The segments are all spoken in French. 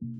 thank you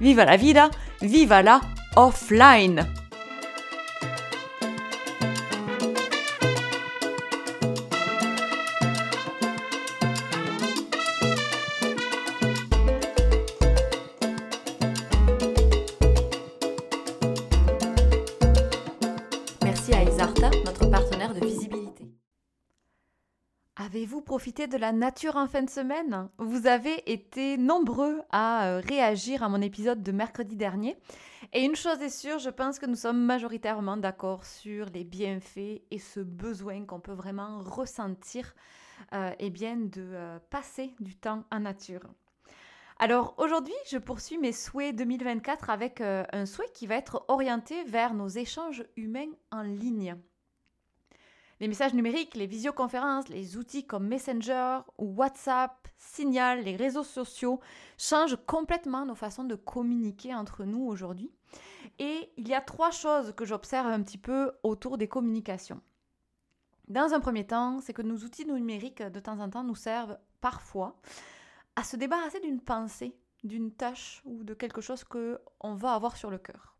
viva la vida, viva la offline. Merci à Isarta, notre partenaire de. Profité de la nature en fin de semaine? Vous avez été nombreux à euh, réagir à mon épisode de mercredi dernier. Et une chose est sûre, je pense que nous sommes majoritairement d'accord sur les bienfaits et ce besoin qu'on peut vraiment ressentir euh, eh bien, de euh, passer du temps en nature. Alors aujourd'hui, je poursuis mes souhaits 2024 avec un souhait qui va être orienté vers nos échanges humains en ligne. Les messages numériques, les visioconférences, les outils comme Messenger ou WhatsApp, Signal, les réseaux sociaux changent complètement nos façons de communiquer entre nous aujourd'hui. Et il y a trois choses que j'observe un petit peu autour des communications. Dans un premier temps, c'est que nos outils numériques, de temps en temps, nous servent parfois à se débarrasser d'une pensée, d'une tâche ou de quelque chose qu'on va avoir sur le cœur.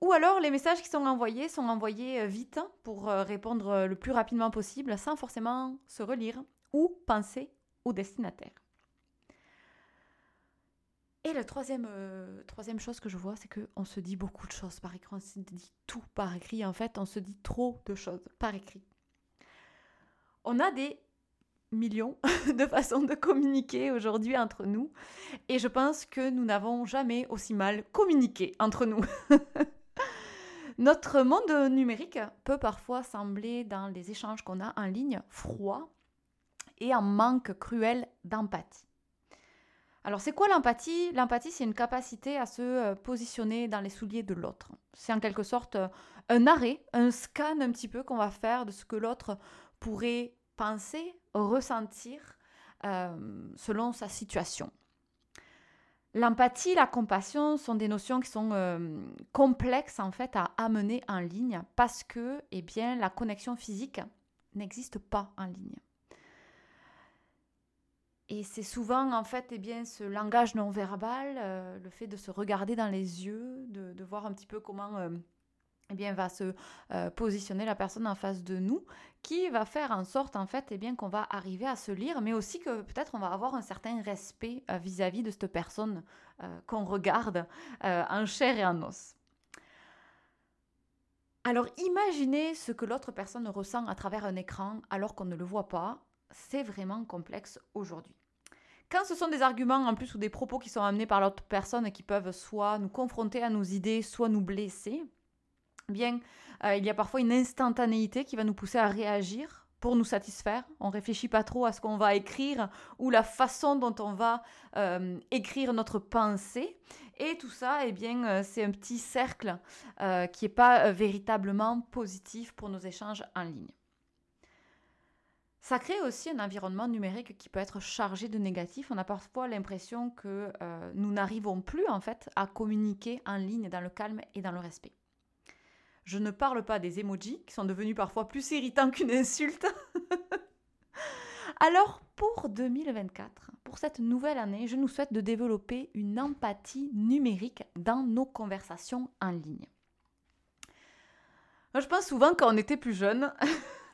Ou alors les messages qui sont envoyés sont envoyés euh, vite pour euh, répondre euh, le plus rapidement possible sans forcément se relire ou penser au destinataire. Et la troisième, troisième chose que je vois, c'est qu'on se dit beaucoup de choses par écrit, on se dit tout par écrit. En fait, on se dit trop de choses par écrit. On a des millions de façons de communiquer aujourd'hui entre nous. Et je pense que nous n'avons jamais aussi mal communiqué entre nous. Notre monde numérique peut parfois sembler, dans les échanges qu'on a en ligne, froid et en manque cruel d'empathie. Alors c'est quoi l'empathie? L'empathie, c'est une capacité à se euh, positionner dans les souliers de l'autre. C'est en quelque sorte euh, un arrêt, un scan un petit peu qu'on va faire de ce que l'autre pourrait penser, ressentir euh, selon sa situation. L'empathie, la compassion sont des notions qui sont euh, complexes en fait à amener en ligne parce que eh bien, la connexion physique n'existe pas en ligne. Et c'est souvent en fait eh bien, ce langage non verbal, euh, le fait de se regarder dans les yeux, de, voir un petit peu comment eh bien, va se euh, positionner la personne en face de nous, qui va faire en sorte en fait eh bien, qu'on va arriver à se lire, mais aussi que peut-être on va avoir un certain respect euh, vis-à-vis de cette personne euh, qu'on regarde en chair et en os. Alors imaginez ce que l'autre personne ressent à travers un écran alors qu'on ne le voit pas, c'est vraiment complexe aujourd'hui. Quand ce sont des arguments en plus ou des propos qui sont amenés par l'autre personne et qui peuvent soit nous confronter à nos idées, soit nous blesser, bien, euh, il y a parfois une instantanéité qui va nous pousser à réagir pour nous satisfaire. On réfléchit pas trop à ce qu'on va écrire ou la façon dont on va euh, écrire notre pensée. Et tout ça, eh bien, euh, c'est un petit cercle qui n'est pas véritablement positif pour nos échanges en ligne. Ça crée aussi un environnement numérique qui peut être chargé de négatif. On a parfois l'impression que nous n'arrivons plus en fait à communiquer en ligne dans le calme et dans le respect. Je ne parle pas des emojis, qui sont devenus parfois plus irritants qu'une insulte. Alors, pour 2024, pour cette nouvelle année, je nous souhaite de développer une empathie numérique dans nos conversations en ligne. je pense souvent quand on était plus jeune,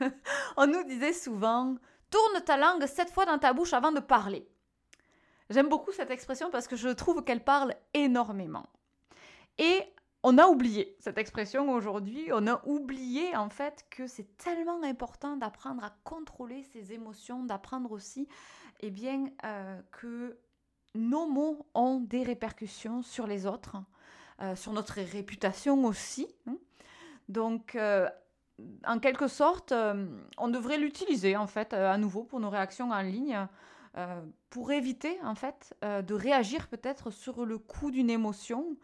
on nous disait souvent Tourne ta langue sept fois dans ta bouche avant de parler. J'aime beaucoup cette expression parce que je trouve qu'elle parle énormément. Et on a oublié cette expression aujourd'hui, on a oublié en fait que c'est tellement important d'apprendre à contrôler ses émotions, d'apprendre aussi eh bien, euh, que nos mots ont des répercussions sur les autres, euh, sur notre réputation aussi. Hein. Donc, euh, en quelque sorte, on devrait l'utiliser en fait à nouveau pour nos réactions en ligne. pour éviter en fait de réagir peut-être sur le coup d'une émotion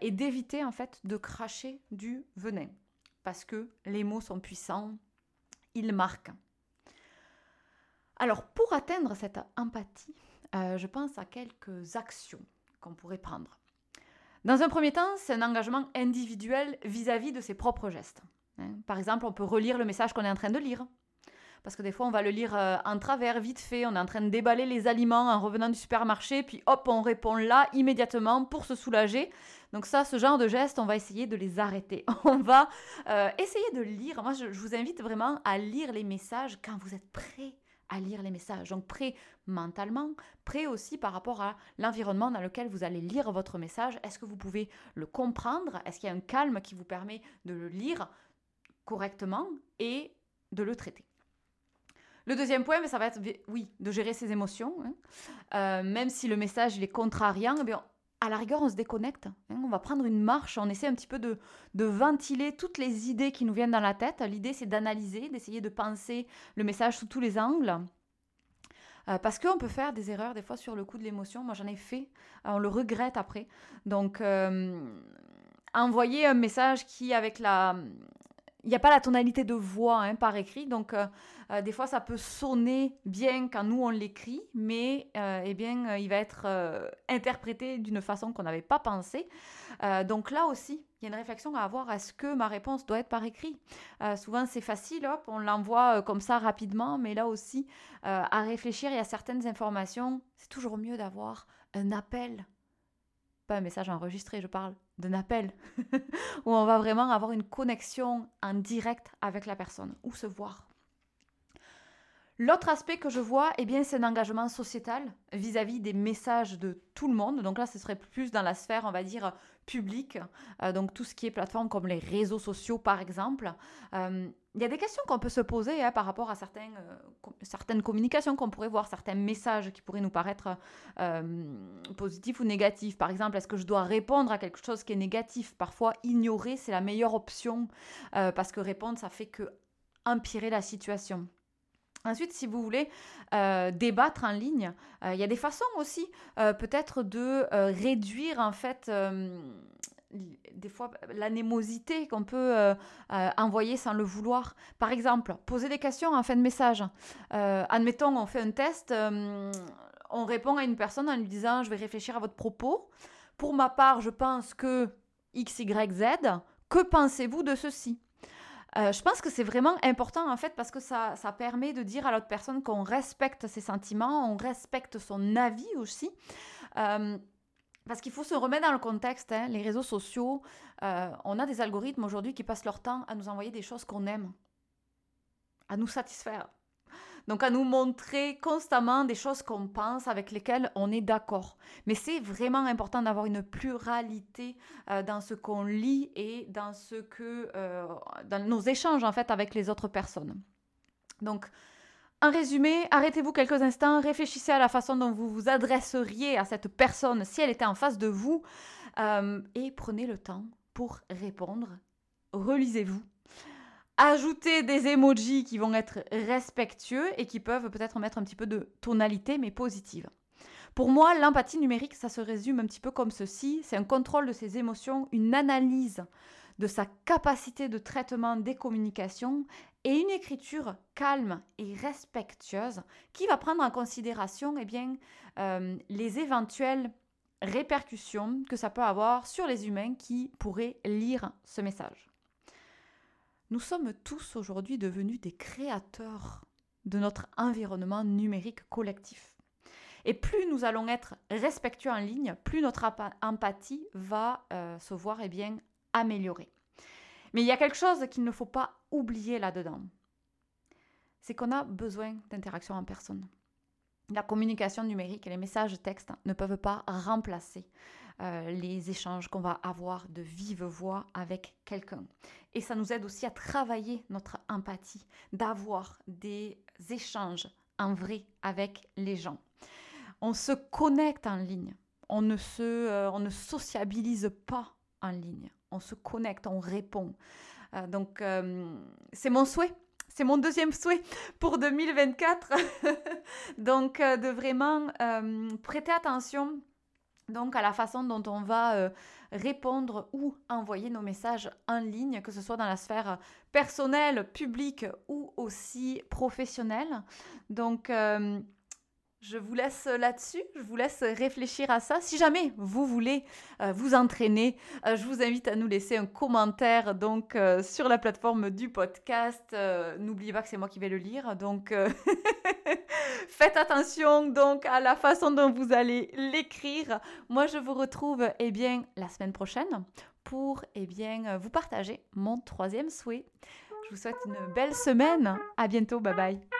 et d'éviter en fait de cracher du venin. Parce que les mots sont puissants, ils marquent. Alors pour atteindre cette empathie, je pense à quelques actions qu'on pourrait prendre. Dans un premier temps, c'est un engagement individuel vis-à-vis de ses propres gestes. Hein. Par exemple, on peut relire le message qu'on est en train de lire. Parce que des fois, on va le lire euh, en travers, vite fait. On est en train de déballer les aliments en revenant du supermarché, puis hop, on répond là immédiatement pour se soulager. Donc ça, ce genre de gestes, on va essayer de les arrêter. On va euh, essayer de lire. Moi, je, vous invite vraiment à lire les messages quand vous êtes prêt à lire les messages. Donc prêt mentalement, prêt aussi par rapport à l'environnement dans lequel vous allez lire votre message. Est-ce que vous pouvez le comprendre? Est-ce qu'il y a un calme qui vous permet de le lire correctement et de le traiter? Le deuxième point, ça va être, oui, de gérer ses émotions. Hein. Euh, même si le message il est contrariant, eh à la rigueur, on se déconnecte. Hein. On va prendre une marche, on essaie un petit peu de, ventiler toutes les idées qui nous viennent dans la tête. L'idée, c'est d'analyser, d'essayer de penser le message sous tous les angles. Euh, parce qu'on peut faire des erreurs des fois sur le coup de l'émotion. Moi, j'en ai fait. Euh, on le regrette après. Donc, envoyer un message qui, avec la, il n'y a pas la tonalité de voix hein, par écrit, donc euh, euh, des fois ça peut sonner bien quand nous on l'écrit, mais euh, eh bien il va être interprété d'une façon qu'on n'avait pas pensé. donc là aussi, il y a une réflexion à avoir. Est-ce que ma réponse doit être par écrit? Souvent c'est facile, on l'envoie comme ça rapidement, mais là aussi à réfléchir. Il y a certaines informations, c'est toujours mieux d'avoir un appel pas un message enregistré, je parle d'un appel, où on va vraiment avoir une connexion en direct avec la personne, ou se voir. L'autre aspect que je vois, eh bien, c'est un engagement sociétal vis-à-vis des messages de tout le monde. Donc là, ce serait plus dans la sphère, on va dire, publique. Euh, donc tout ce qui est plateforme comme les réseaux sociaux, par exemple. Euh, il y a des questions qu'on peut se poser hein, par rapport à euh, certaines communications qu'on pourrait voir, certains messages qui pourraient nous paraître positifs ou négatifs. Par exemple, est-ce que je dois répondre à quelque chose qui est négatif? Parfois, ignorer, c'est la meilleure option parce que répondre, ça fait que empirer la situation. Ensuite, si vous voulez débattre en ligne, il y a des façons aussi peut-être de réduire en fait des fois l'anémosité qu'on peut euh, euh, envoyer sans le vouloir. Par exemple, poser des questions en fin de message. Euh, admettons, on fait un test, on répond à une personne en lui disant je vais réfléchir à votre propos. Pour ma part, je pense que X, Y, Z. Que pensez-vous de ceci? Je pense que c'est vraiment important en fait parce que ça, ça permet de dire à l'autre personne qu'on respecte ses sentiments, on respecte son avis aussi. Parce qu'il faut se remettre dans le contexte, hein. les réseaux sociaux, euh, on a des algorithmes aujourd'hui qui passent leur temps à nous envoyer des choses qu'on aime, à nous satisfaire. Donc à nous montrer constamment des choses qu'on pense, avec lesquelles on est d'accord. Mais c'est vraiment important d'avoir une pluralité euh, dans ce qu'on lit et dans ce que euh, dans nos échanges en fait avec les autres personnes. Donc en résumé, arrêtez-vous quelques instants, réfléchissez à la façon dont vous vous adresseriez à cette personne si elle était en face de vous euh, et prenez le temps pour répondre. Relisez-vous. Ajoutez des emojis qui vont être respectueux et qui peuvent peut-être mettre un petit peu de tonalité mais positive. Pour moi, l'empathie numérique, ça se résume un petit peu comme ceci. C'est un contrôle de ses émotions, une analyse de sa capacité de traitement des communications et une écriture calme et respectueuse qui va prendre en considération eh bien, euh, les éventuelles répercussions que ça peut avoir sur les humains qui pourraient lire ce message. Nous sommes tous aujourd'hui devenus des créateurs de notre environnement numérique collectif. Et plus nous allons être respectueux en ligne, plus notre empathie va euh, se voir eh bien, améliorer. Mais il y a quelque chose qu'il ne faut pas oublier là-dedans. C'est qu'on a besoin d'interaction en personne. La communication numérique et les messages textes ne peuvent pas remplacer euh, les échanges qu'on va avoir de vive voix avec quelqu'un. Et ça nous aide aussi à travailler notre empathie, d'avoir des échanges en vrai avec les gens. On se connecte en ligne, on ne, se, euh, on ne sociabilise pas en ligne on se connecte, on répond. Euh, donc, c'est mon souhait. c'est mon deuxième souhait pour 2024. donc, de vraiment prêter attention donc à la façon dont on va répondre ou envoyer nos messages en ligne, que ce soit dans la sphère personnelle, publique ou aussi professionnelle. Donc, euh, je vous laisse là-dessus, je vous laisse réfléchir à ça. Si jamais vous voulez euh, vous entraîner, euh, je vous invite à nous laisser un commentaire donc sur la plateforme du podcast. N'oubliez pas que c'est moi qui vais le lire, donc faites attention donc à la façon dont vous allez l'écrire. Moi, je vous retrouve eh bien la semaine prochaine pour eh bien vous partager mon troisième souhait. Je vous souhaite une belle semaine. À bientôt. Bye bye.